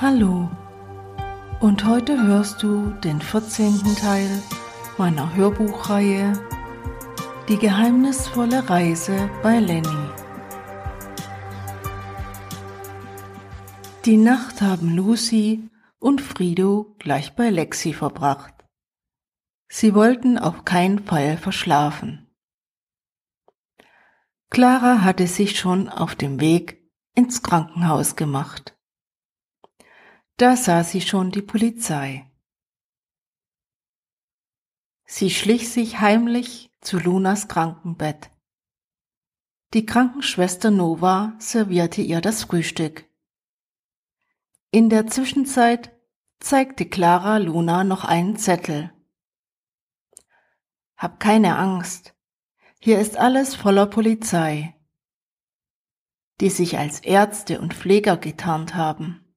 Hallo und heute hörst du den 14. Teil meiner Hörbuchreihe Die geheimnisvolle Reise bei Lenny. Die Nacht haben Lucy und Frido gleich bei Lexi verbracht. Sie wollten auf keinen Fall verschlafen. Clara hatte sich schon auf dem Weg ins Krankenhaus gemacht. Da sah sie schon die Polizei. Sie schlich sich heimlich zu Lunas Krankenbett. Die Krankenschwester Nova servierte ihr das Frühstück. In der Zwischenzeit zeigte Clara Luna noch einen Zettel. Hab keine Angst, hier ist alles voller Polizei, die sich als Ärzte und Pfleger getarnt haben.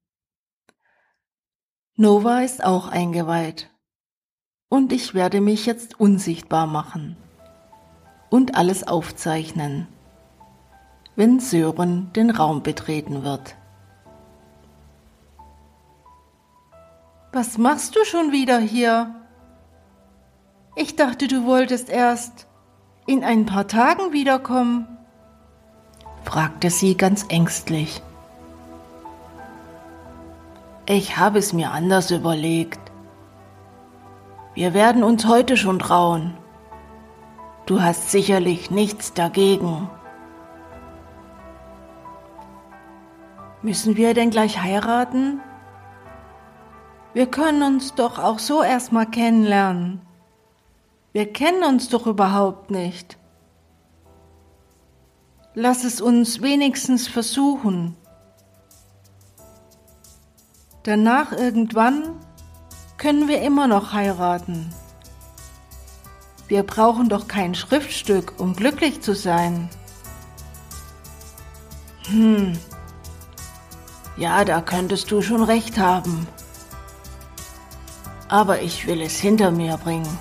Nova ist auch eingeweiht und ich werde mich jetzt unsichtbar machen und alles aufzeichnen, wenn Sören den Raum betreten wird. Was machst du schon wieder hier? Ich dachte, du wolltest erst in ein paar Tagen wiederkommen? fragte sie ganz ängstlich. Ich habe es mir anders überlegt. Wir werden uns heute schon trauen. Du hast sicherlich nichts dagegen. Müssen wir denn gleich heiraten? Wir können uns doch auch so erstmal kennenlernen. Wir kennen uns doch überhaupt nicht. Lass es uns wenigstens versuchen. Danach irgendwann können wir immer noch heiraten. Wir brauchen doch kein Schriftstück, um glücklich zu sein. Hm. Ja, da könntest du schon recht haben. Aber ich will es hinter mir bringen.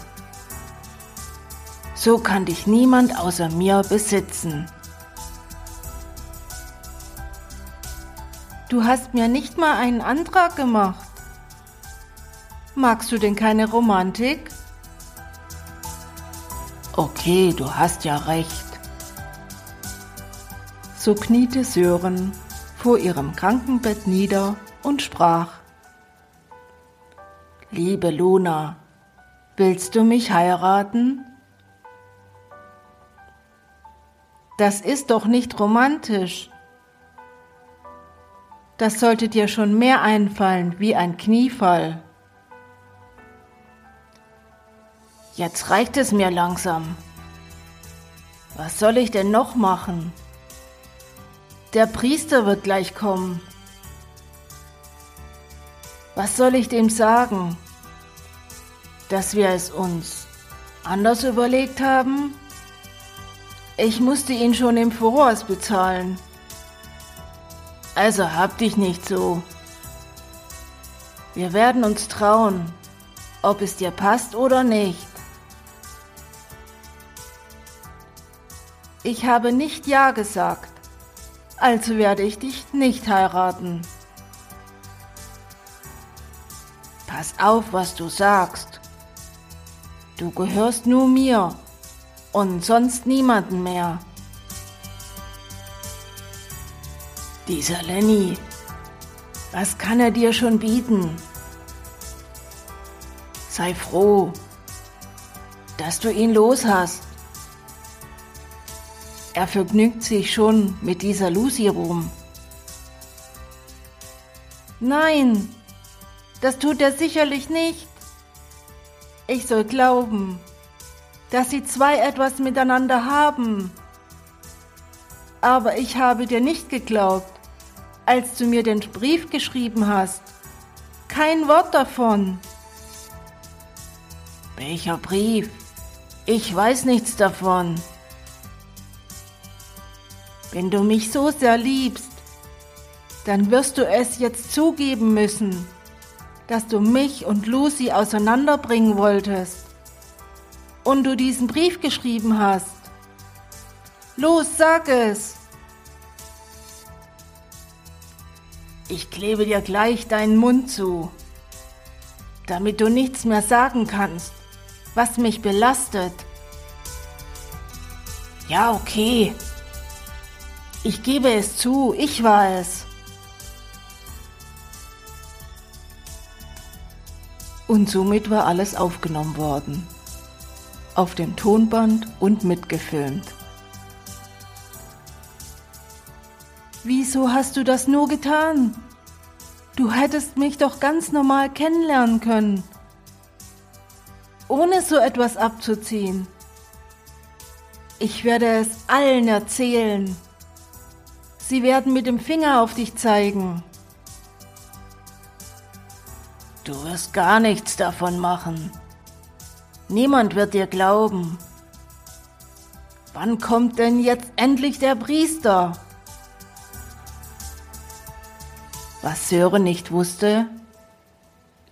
So kann dich niemand außer mir besitzen. Du hast mir nicht mal einen Antrag gemacht. Magst du denn keine Romantik? Okay, du hast ja recht. So kniete Sören vor ihrem Krankenbett nieder und sprach. Liebe Luna, willst du mich heiraten? Das ist doch nicht romantisch. Das sollte dir schon mehr einfallen wie ein Kniefall. Jetzt reicht es mir langsam. Was soll ich denn noch machen? Der Priester wird gleich kommen. Was soll ich dem sagen? Dass wir es uns anders überlegt haben? Ich musste ihn schon im Voraus bezahlen. Also hab dich nicht so. Wir werden uns trauen, ob es dir passt oder nicht. Ich habe nicht Ja gesagt, also werde ich dich nicht heiraten. Pass auf, was du sagst. Du gehörst nur mir und sonst niemanden mehr. Dieser Lenny, was kann er dir schon bieten? Sei froh, dass du ihn los hast. Er vergnügt sich schon mit dieser Lucy rum. Nein, das tut er sicherlich nicht. Ich soll glauben, dass sie zwei etwas miteinander haben. Aber ich habe dir nicht geglaubt, als du mir den Brief geschrieben hast. Kein Wort davon. Welcher Brief? Ich weiß nichts davon. Wenn du mich so sehr liebst, dann wirst du es jetzt zugeben müssen, dass du mich und Lucy auseinanderbringen wolltest und du diesen Brief geschrieben hast. Los, sag es! Ich klebe dir gleich deinen Mund zu, damit du nichts mehr sagen kannst, was mich belastet. Ja, okay. Ich gebe es zu, ich war es. Und somit war alles aufgenommen worden. Auf dem Tonband und mitgefilmt. Wieso hast du das nur getan? Du hättest mich doch ganz normal kennenlernen können, ohne so etwas abzuziehen. Ich werde es allen erzählen. Sie werden mit dem Finger auf dich zeigen. Du wirst gar nichts davon machen. Niemand wird dir glauben. Wann kommt denn jetzt endlich der Priester? Was Sören nicht wusste,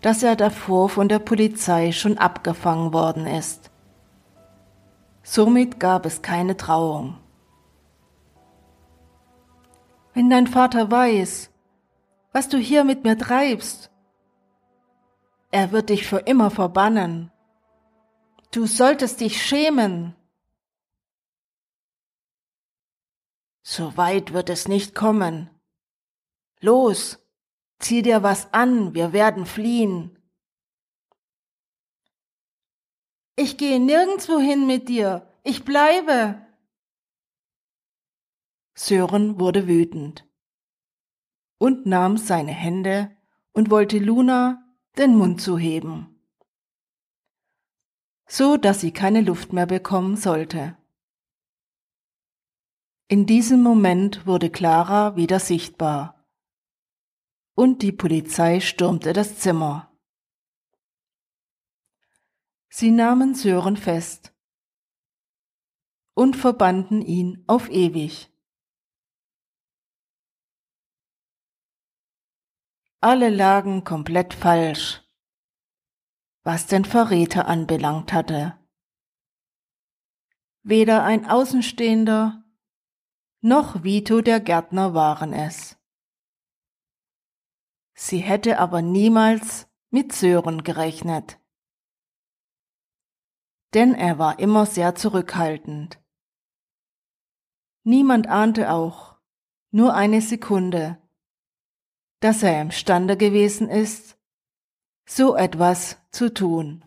dass er davor von der Polizei schon abgefangen worden ist. Somit gab es keine Trauung. Wenn dein Vater weiß, was du hier mit mir treibst, er wird dich für immer verbannen. Du solltest dich schämen. So weit wird es nicht kommen. Los, zieh dir was an, wir werden fliehen. Ich gehe nirgendwo hin mit dir, ich bleibe. Sören wurde wütend und nahm seine Hände und wollte Luna den Mund zuheben, so dass sie keine Luft mehr bekommen sollte. In diesem Moment wurde Clara wieder sichtbar und die Polizei stürmte das Zimmer. Sie nahmen Sören fest und verbanden ihn auf ewig. Alle lagen komplett falsch, was den Verräter anbelangt hatte. Weder ein Außenstehender noch Vito der Gärtner waren es. Sie hätte aber niemals mit Sören gerechnet. Denn er war immer sehr zurückhaltend. Niemand ahnte auch, nur eine Sekunde, dass er imstande gewesen ist, so etwas zu tun.